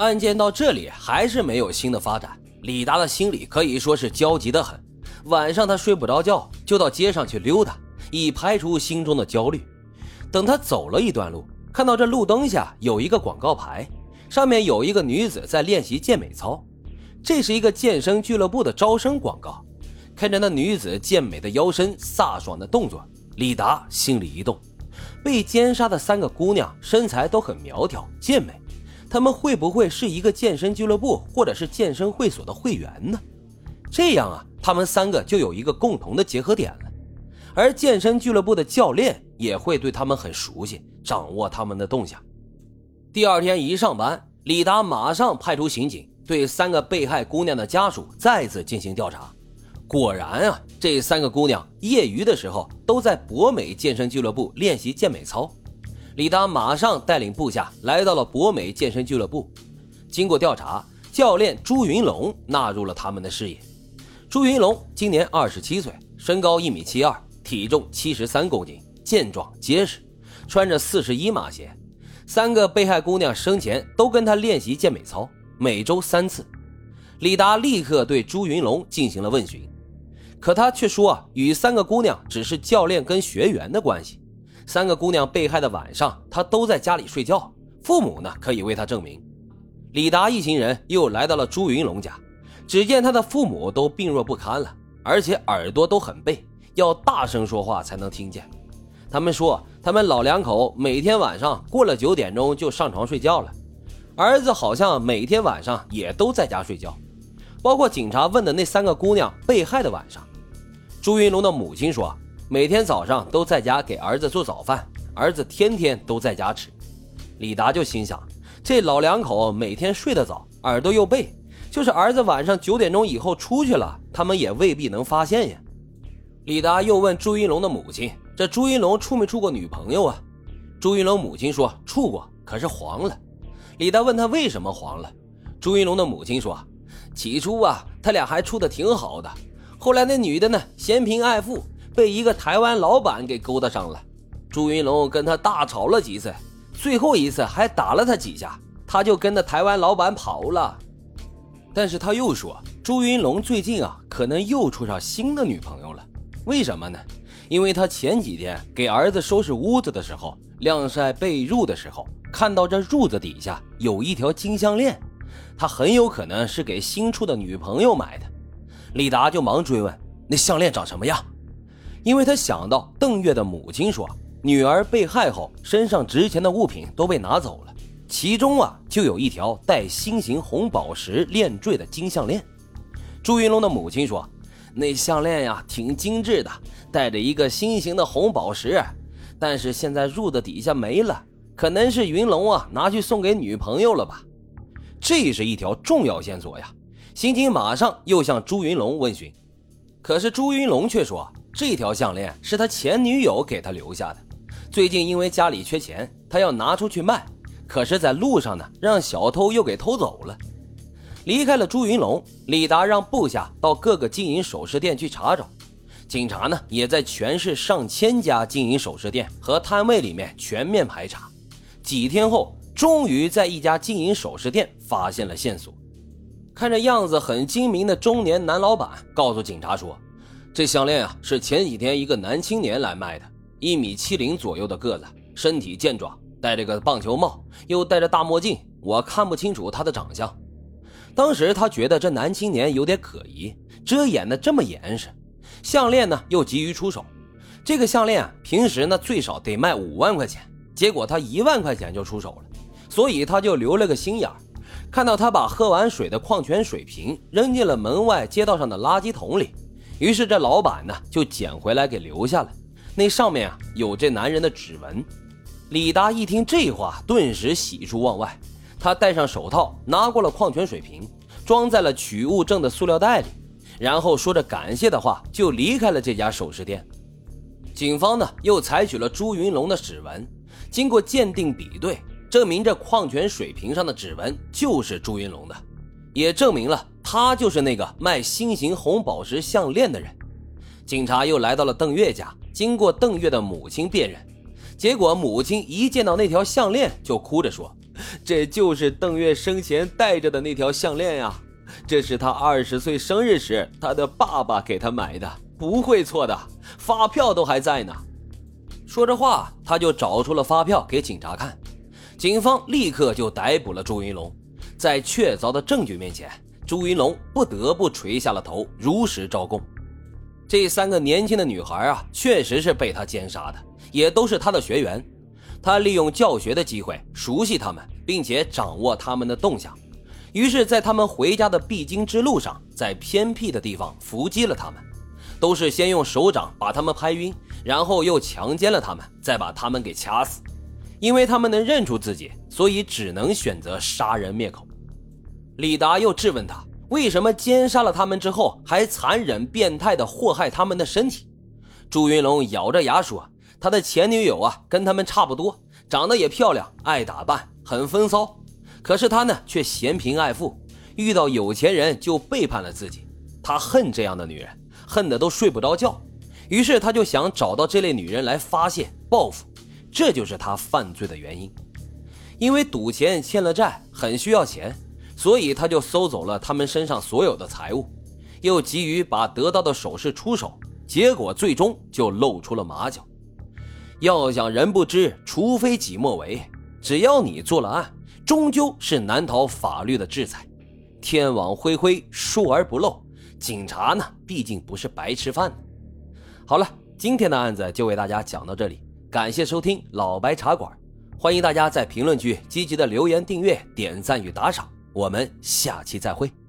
案件到这里还是没有新的发展，李达的心里可以说是焦急的很。晚上他睡不着觉，就到街上去溜达，以排除心中的焦虑。等他走了一段路，看到这路灯下有一个广告牌，上面有一个女子在练习健美操。这是一个健身俱乐部的招生广告。看着那女子健美的腰身、飒爽的动作，李达心里一动。被奸杀的三个姑娘身材都很苗条健美，他们会不会是一个健身俱乐部或者是健身会所的会员呢？这样啊，他们三个就有一个共同的结合点了。而健身俱乐部的教练也会对他们很熟悉，掌握他们的动向。第二天一上班，李达马上派出刑警对三个被害姑娘的家属再次进行调查。果然啊，这三个姑娘业余的时候都在博美健身俱乐部练习健美操。李达马上带领部下来到了博美健身俱乐部。经过调查，教练朱云龙纳入了他们的视野。朱云龙今年二十七岁，身高一米七二，体重七十三公斤，健壮结实，穿着四十一码鞋。三个被害姑娘生前都跟他练习健美操，每周三次。李达立刻对朱云龙进行了问询。可他却说啊，与三个姑娘只是教练跟学员的关系。三个姑娘被害的晚上，他都在家里睡觉。父母呢，可以为他证明。李达一行人又来到了朱云龙家，只见他的父母都病弱不堪了，而且耳朵都很背，要大声说话才能听见。他们说，他们老两口每天晚上过了九点钟就上床睡觉了，儿子好像每天晚上也都在家睡觉，包括警察问的那三个姑娘被害的晚上。朱云龙的母亲说：“每天早上都在家给儿子做早饭，儿子天天都在家吃。”李达就心想：这老两口每天睡得早，耳朵又背，就是儿子晚上九点钟以后出去了，他们也未必能发现呀。李达又问朱云龙的母亲：“这朱云龙处没处过女朋友啊？”朱云龙母亲说：“处过，可是黄了。”李达问他为什么黄了，朱云龙的母亲说：“起初啊，他俩还处的挺好的。”后来那女的呢，嫌贫爱富，被一个台湾老板给勾搭上了。朱云龙跟他大吵了几次，最后一次还打了他几下，他就跟着台湾老板跑了。但是他又说，朱云龙最近啊，可能又处上新的女朋友了。为什么呢？因为他前几天给儿子收拾屋子的时候，晾晒被褥的时候，看到这褥子底下有一条金项链，他很有可能是给新处的女朋友买的。李达就忙追问：“那项链长什么样？”因为他想到邓月的母亲说，女儿被害后身上值钱的物品都被拿走了，其中啊就有一条带心形红宝石链坠的金项链。朱云龙的母亲说：“那项链呀挺精致的，带着一个心形的红宝石，但是现在褥子底下没了，可能是云龙啊拿去送给女朋友了吧？这是一条重要线索呀。”刑警马上又向朱云龙问询，可是朱云龙却说这条项链是他前女友给他留下的。最近因为家里缺钱，他要拿出去卖，可是在路上呢，让小偷又给偷走了。离开了朱云龙，李达让部下到各个金银首饰店去查找。警察呢，也在全市上千家金银首饰店和摊位里面全面排查。几天后，终于在一家金银首饰店发现了线索。看着样子很精明的中年男老板告诉警察说：“这项链啊，是前几天一个男青年来卖的，一米七零左右的个子，身体健壮，戴着个棒球帽，又戴着大墨镜，我看不清楚他的长相。当时他觉得这男青年有点可疑，遮掩的这么严实，项链呢又急于出手。这个项链啊平时呢最少得卖五万块钱，结果他一万块钱就出手了，所以他就留了个心眼儿。”看到他把喝完水的矿泉水瓶扔进了门外街道上的垃圾桶里，于是这老板呢就捡回来给留下了。那上面啊有这男人的指纹。李达一听这话，顿时喜出望外。他戴上手套，拿过了矿泉水瓶，装在了取物证的塑料袋里，然后说着感谢的话，就离开了这家首饰店。警方呢又采取了朱云龙的指纹，经过鉴定比对。证明这矿泉水瓶上的指纹就是朱云龙的，也证明了他就是那个卖心形红宝石项链的人。警察又来到了邓月家，经过邓月的母亲辨认，结果母亲一见到那条项链就哭着说：“这就是邓月生前戴着的那条项链呀！这是他二十岁生日时他的爸爸给他买的，不会错的，发票都还在呢。说着话，他就找出了发票给警察看，警方立刻就逮捕了朱云龙。在确凿的证据面前，朱云龙不得不垂下了头，如实招供。这三个年轻的女孩啊，确实是被他奸杀的，也都是他的学员。他利用教学的机会熟悉他们，并且掌握他们的动向，于是，在他们回家的必经之路上，在偏僻的地方伏击了他们。都是先用手掌把他们拍晕，然后又强奸了他们，再把他们给掐死。因为他们能认出自己，所以只能选择杀人灭口。李达又质问他。为什么奸杀了他们之后，还残忍变态的祸害他们的身体？朱云龙咬着牙说：“他的前女友啊，跟他们差不多，长得也漂亮，爱打扮，很风骚。可是他呢，却嫌贫爱富，遇到有钱人就背叛了自己。他恨这样的女人，恨得都睡不着觉。于是他就想找到这类女人来发泄报复，这就是他犯罪的原因。因为赌钱欠了债，很需要钱。”所以他就搜走了他们身上所有的财物，又急于把得到的首饰出手，结果最终就露出了马脚。要想人不知，除非己莫为。只要你做了案，终究是难逃法律的制裁。天网恢恢，疏而不漏。警察呢，毕竟不是白吃饭的。好了，今天的案子就为大家讲到这里，感谢收听老白茶馆，欢迎大家在评论区积极的留言、订阅、点赞与打赏。我们下期再会。